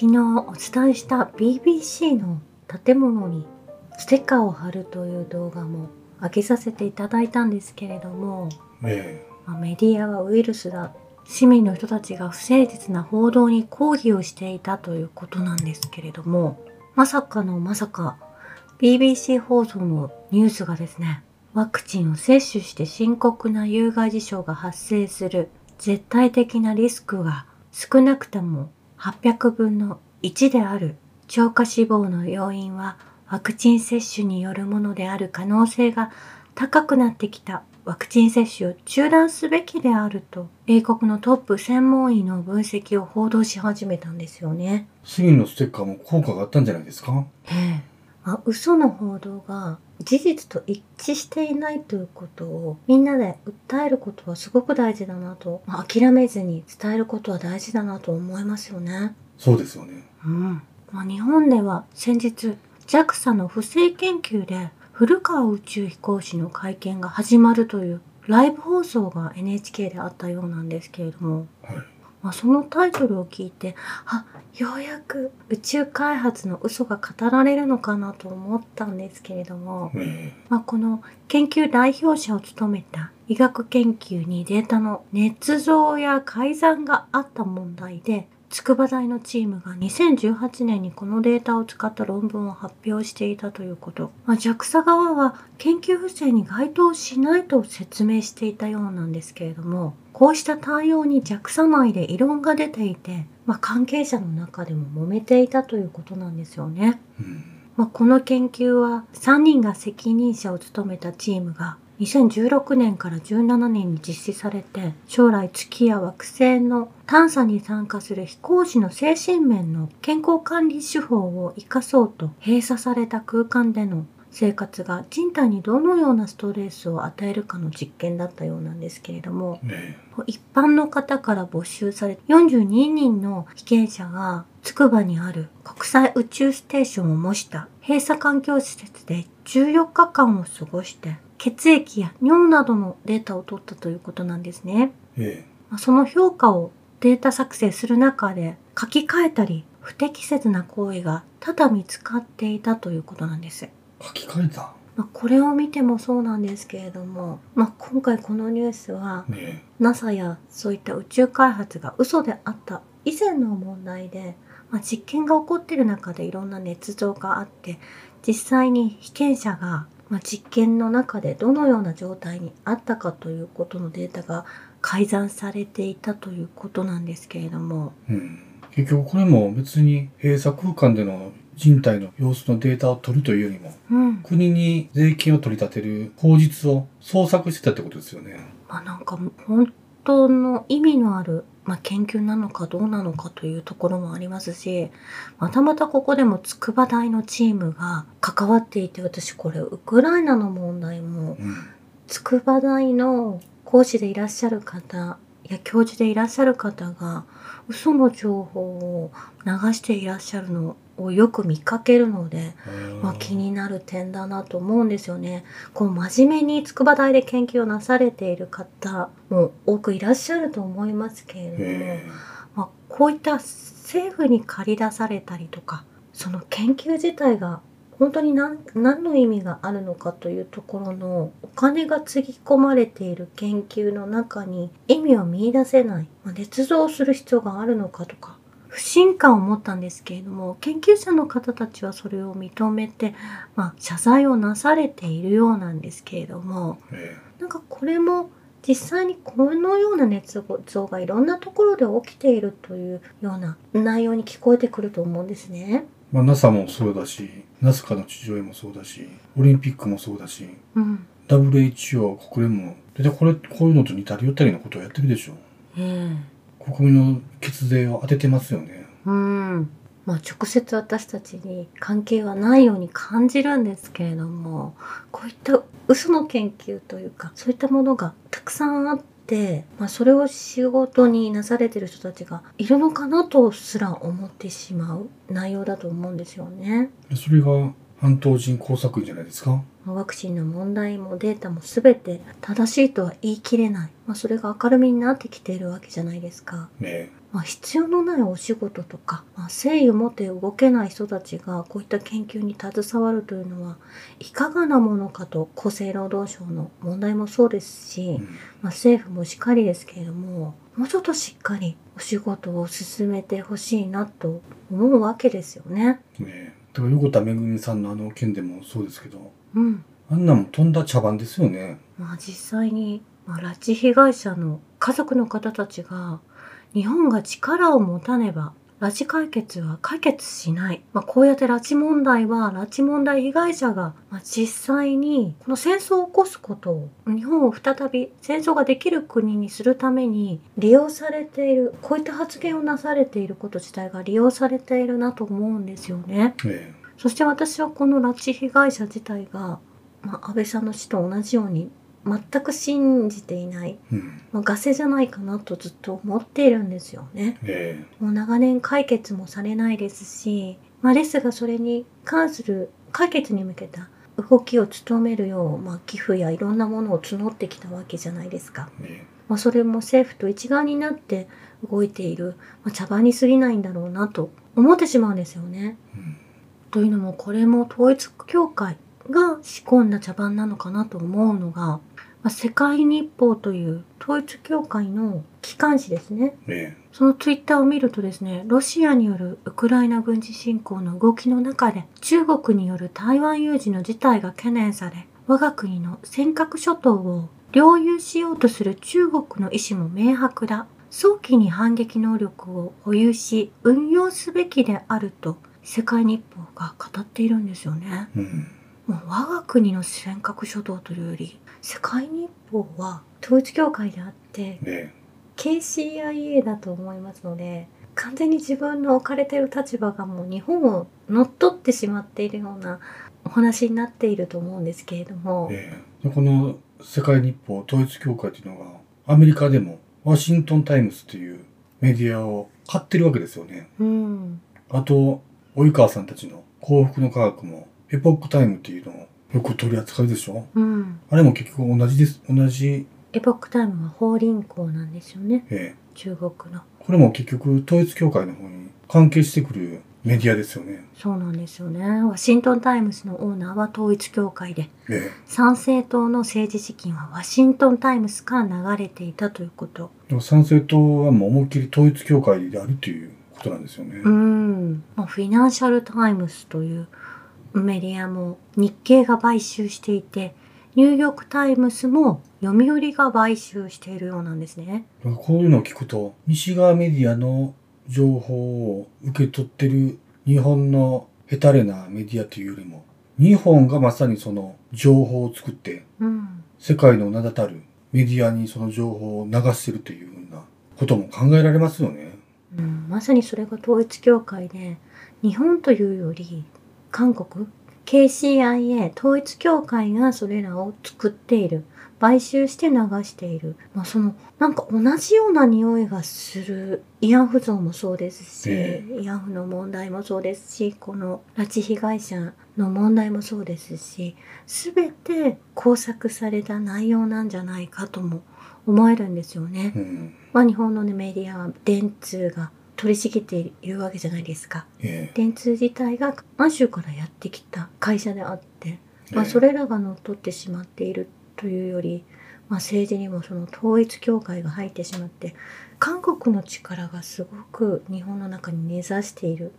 昨日お伝えした BBC の建物にステッカーを貼るという動画も上げさせていただいたんですけれども、えまあメディアはウイルスだ市民の人たちが不誠実な報道に抗議をしていたということなんですけれどもまさかのまさか BBC 放送のニュースがですねワクチンを接種して深刻な有害事象が発生する絶対的なリスクが少なくとも800分の1である超過死亡の要因はワクチン接種によるものである可能性が高くなってきたワクチン接種を中断すべきであると英国のトップ専門医の分析を報道し始めたんですよね。市民のステッカーも効果があったんじゃないですか？ええまあ、嘘の報道が事実と一致していないということをみんなで訴えることはすごく大事だなと、まあ、諦めずに伝えることは大事だなと思いますよね。そうですよね。うんまあ、日本では先日 JAXA の不正研究で古川宇宙飛行士の会見が始まるというライブ放送が NHK であったようなんですけれども、はい。まあ、そのタイトルを聞いてあようやく宇宙開発の嘘が語られるのかなと思ったんですけれども、えまあ、この研究代表者を務めた医学研究にデータの捏造や改ざんがあった問題で筑波大のチームが2018年にこのデータを使った論文を発表していたということ、まあ、JAXA 側は研究不正に該当しないと説明していたようなんですけれどもこうした対応に JAXA 内で異論が出ていて、まあ、関係者の中でも揉めていたということなんですよね。えうん。まあ、この研究は3人が責任者を務めたチームが2016年から17年に実施されて将来月や惑星の探査に参加する飛行士の精神面の健康管理手法を生かそうと閉鎖された空間での生活が人体にどのようなストレスを与えるかの実験だったようなんですけれどもえ一般の方から募集され42人の被験者が筑波にある国際宇宙ステーションを模した閉鎖環境施設で14日間を過ごして血液や尿などのデータを取ったということなんですね。ええまあその評価をデータ作成する中で書き換えたり不適切な行為が多々見つかっていたということなんです。え書き換えた？まあ、これを見てもそうなんですけれども、まあ、今回このニュースはね NASA やそういった宇宙開発が嘘であった以前の問題で、まあ、実験が起こっている中でいろんな捏造があって実際に被験者が、まあ、実験の中でどのような状態にあったかということのデータが改ざんされていたということなんですけれども、えうん。結局これも別に閉鎖空間での人体の様子のデータを取るというよりも、うん国に税金を取り立てる口実を創作してたってことですよね。まあ、なんか本当の意味のある、まあ、研究なのかどうなのかというところもありますしまたまたここでも筑波大のチームが関わっていて私これウクライナの問題もうん。筑波大の講師でいらっしゃる方や教授でいらっしゃる方が嘘の情報を流していらっしゃるのをよく見かけるので、まあ、気になる点だなと思うんですよね。こう真面目に筑波大で研究をなされている方も多くいらっしゃると思いますけれども、えまあ、こういった政府に借り出されたりとかその研究自体が本当に何何の意味があるのかというところのお金がつぎ込まれている研究の中に意味を見出せない、まあ、捏造する必要があるのかとか不信感を持ったんですけれども研究者の方たちはそれを認めて、まあ、謝罪をなされているようなんですけれどもえなんかこれも実際にこのような捏造がいろんなところで起きているというような内容に聞こえてくると思うんですね。まあ、NASA もそうだし、ナスカの地上絵もそうだし、オリンピックもそうだし、うん。WHO、国連も、で、これ、こういうのと似たり寄ったりのことをやってるでしょ。え国民の血税を当ててますよね。えうん。まあ直接私たちに関係はないように感じるんですけれども、こういった嘘の研究というか、そういったものがたくさんあって、まあそれを仕事になされてる人たちがいるのかなとすら思ってしまう内容だと思うんですよね。でそれが、半島人工作員じゃないですか？ワクチンの問題もデータも全て正しいとは言い切れない。まあ、それが明るみになってきているわけじゃないですか。ねまあ、必要のないお仕事とか、まあ、誠意を持って動けない人たちがこういった研究に携わるというのはいかがなものかと厚生労働省の問題もそうですし、うんまあ、政府もしっかりですけれどももうちょっとしっかりお仕事を進めてほしいなと思うわけですよね。ねだから横田めぐみさんのあの件でもそうですけどうんあんなもん飛んだ茶番ですよねまあ、実際に、まあ、拉致被害者の家族の方たちが日本が力を持たねば拉致解決は解決しない。まあ、こうやって拉致問題は拉致問題被害者が、まあ、実際にこの戦争を起こすことを日本を再び戦争ができる国にするために利用されているこういった発言をなされていること自体が利用されているなと思うんですよね。ねそして私はこの拉致被害者自体が、まあ、安倍さんの死と同じように全く信じていない、うんまあ、ガセじゃないかなとずっと思っているんですよね。ねもう長年解決もされないですし、まあ、ですがそれに関する解決に向けた動きを務めるよう、まあ、寄付やいろんなものを募ってきたわけじゃないですか。ねまあ、それも政府と一丸になって動いている、まあ、茶番に過ぎないんだろうなと思ってしまうんですよね。うんというのもこれも統一教会が仕込んだ茶番なのかなと思うのが、まあ、世界日報という統一教会の機関紙ですね。ねそのツイッターを見るとですね、ロシアによるウクライナ軍事侵攻の動きの中で、中国による台湾有事の事態が懸念され、我が国の尖閣諸島を領有しようとする中国の意思も明白だ。早期に反撃能力を保有し、運用すべきであると、世界日報が語っているんですよね。うん。もう我が国の尖閣諸島というより、世界日報は統一教会であって、ね。KCIA だと思いますので完全に自分の置かれている立場がもう日本を乗っ取ってしまっているようなお話になっていると思うんですけれども、ね。この世界日報統一教会っていうのがアメリカでもワシントン・タイムズっていうメディアを買ってるわけですよね。うん、あと及川さんたちの幸福の科学もエポックタイムっていうのをよく取り扱うでしょ？うん、あれも結局同じです。同じ、エポックタイムは法輪功なんですよね。え中国の。これも結局統一教会の方に関係してくるメディアですよね。そうなんですよね。ワシントン・タイムズのオーナーは統一教会で。え参政党の政治資金はワシントン・タイムズから流れていたということ。え、でも参政党はもう思いっきり統一教会であるということなんですよね。うん、まあフィナンシャル・タイムズというメディアも日経が買収していて、ニューヨーク・タイムズも読売が買収しているようなんですね。こういうのを聞くと西側メディアの情報を受け取ってる日本のヘタレなメディアというよりも日本がまさにその情報を作ってうん、世界の名だたるメディアにその情報を流してるというようなことも考えられますよね。うん、まさにそれが統一教会で、日本というより韓国 KCIA 統一教会がそれらを作っている。買収して流している。まあ、その、なんか同じような匂いがする慰安婦像もそうですし、え慰安婦の問題もそうですし、この拉致被害者の問題もそうですし、すべて工作された内容なんじゃないかとも思えるんですよね。うん。まあ、日本の、ね、メディアは電通が取り仕切っているわけじゃないですか。え電通自体が満州からやってきた会社であって、え。まあ、ええそれらが乗っ取ってしまっているというより、まあ、政治にもその統一教会が入ってしまって韓国の力がすごく日本の中に根ざしている、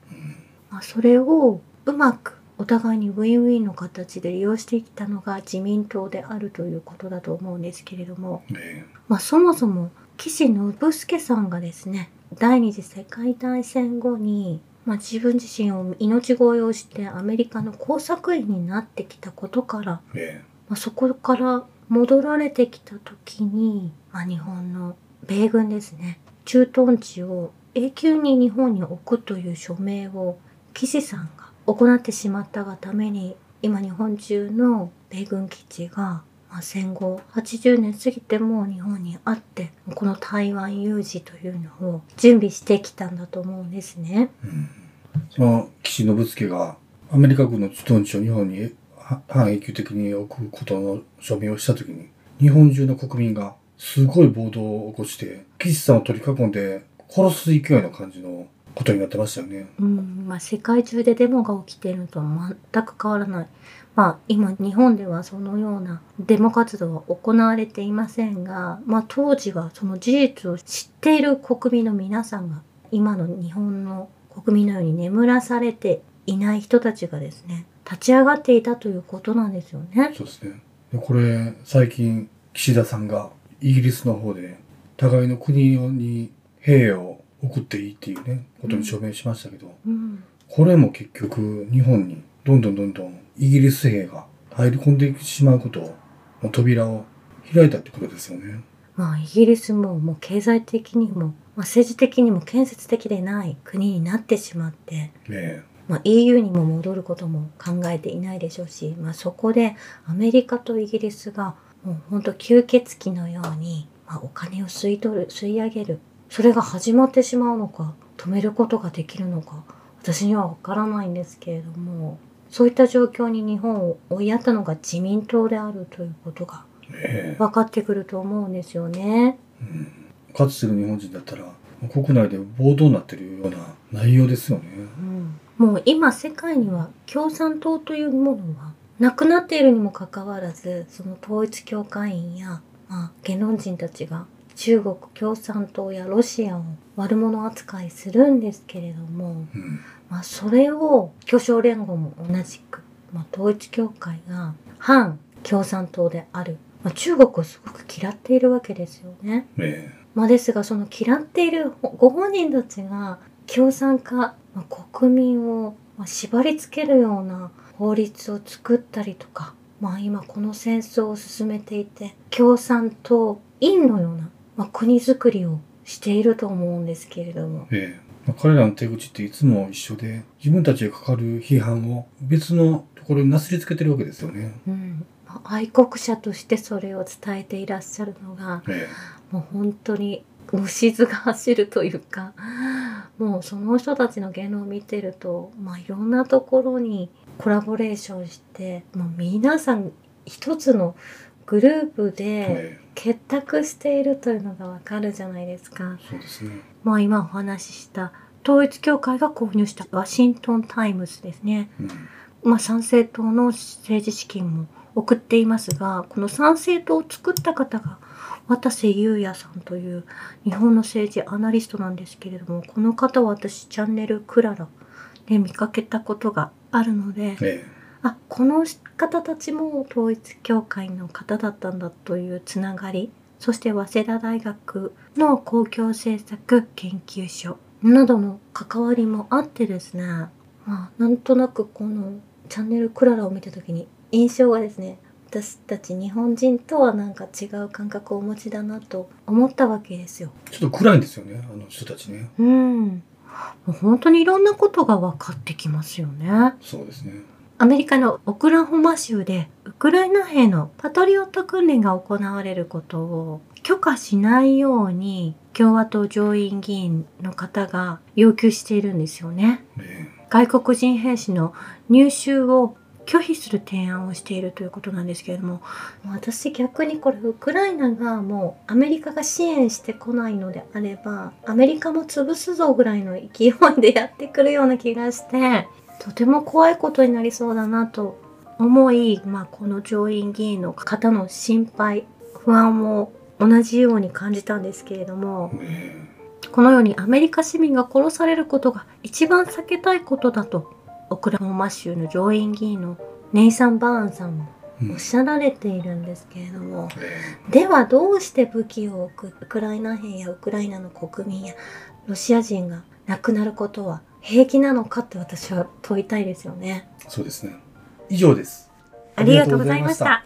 まあ、それをうまくお互いにウィンウィンの形で利用してきたのが自民党であるということだと思うんですけれども、えまあ、そもそも岸信介さんがですね第二次世界大戦後に、まあ、自分自身を命乞いをしてアメリカの工作員になってきたことから、え。えまあ、そこから戻られてきた時に、まあ、日本の米軍ですね駐屯地を永久に日本に置くという署名を岸さんが行ってしまったがために今日本中の米軍基地が、まあ、戦後80年過ぎても日本にあってこの台湾有事というのを準備してきたんだと思うんですね。うん。その岸信介がアメリカ軍の駐屯地を日本に半永久的に置くことの署名をしたときに、日本中の国民がすごい暴動を起こして、岸さんを取り囲んで殺す勢いの感じのことになってましたよね。うん、まあ世界中でデモが起きているのと全く変わらない。まあ今日本ではそのようなデモ活動は行われていませんが、まあ当時はその事実を知っている国民の皆さんが今の日本の国民のように眠らされていない人たちがですね、立ち上がっていたということなんですよね。そうですね。でこれ、最近、岸田さんがイギリスの方で、互いの国に兵を送っていいっていうね、ことに署名しましたけど、うん。これも結局、日本にどんどんどんどんイギリス兵が入り込んでしまうことを、の扉を開いたってことですよね。まあイギリスももう経済的にも、まあ、政治的にも建設的でない国になってしまって、ねえ。まあ、EU にも戻ることも考えていないでしょうし、まあ、そこでアメリカとイギリスがもう本当吸血鬼のように、まあ、お金を吸い取る吸い上げるそれが始まってしまうのか止めることができるのか私にはわからないんですけれどもそういった状況に日本を追いやったのが自民党であるということが。分かってくると思うんですよね。うん。かつての日本人だったら、国内で暴動になってるような内容ですよね。うんもう今世界には共産党というものはなくなっているにもかかわらずその統一教会員や、まあ、言論人たちが中国共産党やロシアを悪者扱いするんですけれども、うん。まあ、それを巨匠連合も同じく、まあ、統一教会が反共産党である、まあ、中国をすごく嫌っているわけですよね。まあ、ですがその嫌っているご本人たちが共産化、まあ、国民をまあ縛り付けるような法律を作ったりとか、まあ、今この戦争を進めていて共産党員のような、まあ、国づくりをしていると思うんですけれども。ええまあ彼らの手口っていつも一緒で、自分たちがかかる批判を別のところになすりつけてるわけですよね。うんまあ愛国者としてそれを伝えていらっしゃるのがえもう本当に虫図が走るというか もうその人たちの言論を見てると、まあ、いろんなところにコラボレーションしてもう皆さん一つのグループえでえ結託しているというのがわかるじゃないですか。えそうですね。まあ今お話しした統一教会が購入したワシントン・タイムズですね。うん。まあ、参政党の政治資金も送っていますがこの参政党を作った方が渡瀬裕哉さんという日本の政治アナリストなんですけれどもこの方は私チャンネルクララで見かけたことがあるのでえあこの方たちも統一教会の方だったんだというつながりそして早稲田大学の公共政策研究所などの関わりもあってですねまあなんとなくこのチャンネルクララを見た時に印象がですね私たち日本人とはなんか違う感覚をお持ちだなと思ったわけですよ。えちょっと暗いんですよね、あの人たちね。うん。もう本当にいろんなことが分かってきますよね。そうですね。アメリカのオクラホマ州でウクライナ兵のパトリオット訓練が行われることを許可しないように共和党上院議員の方が要求しているんですよね。え外国人兵士の入州を拒否する提案をしているということなんですけれども私逆にこれウクライナがもうアメリカが支援してこないのであればアメリカも潰すぞぐらいの勢いでやってくるような気がしてとても怖いことになりそうだなと思い、まあ、この上院議員の方の心配不安を同じように感じたんですけれどもこのようにアメリカ市民が殺されることが一番避けたいことだとオクラホマ州の上院議員のネイサン・バーンさんもおっしゃられているんですけれども、えではどうして武器を置くウクライナ兵やウクライナの国民やロシア人が亡くなることは平気なのかって私は問いたいですよね。えそうですね。以上です。ありがとうございました。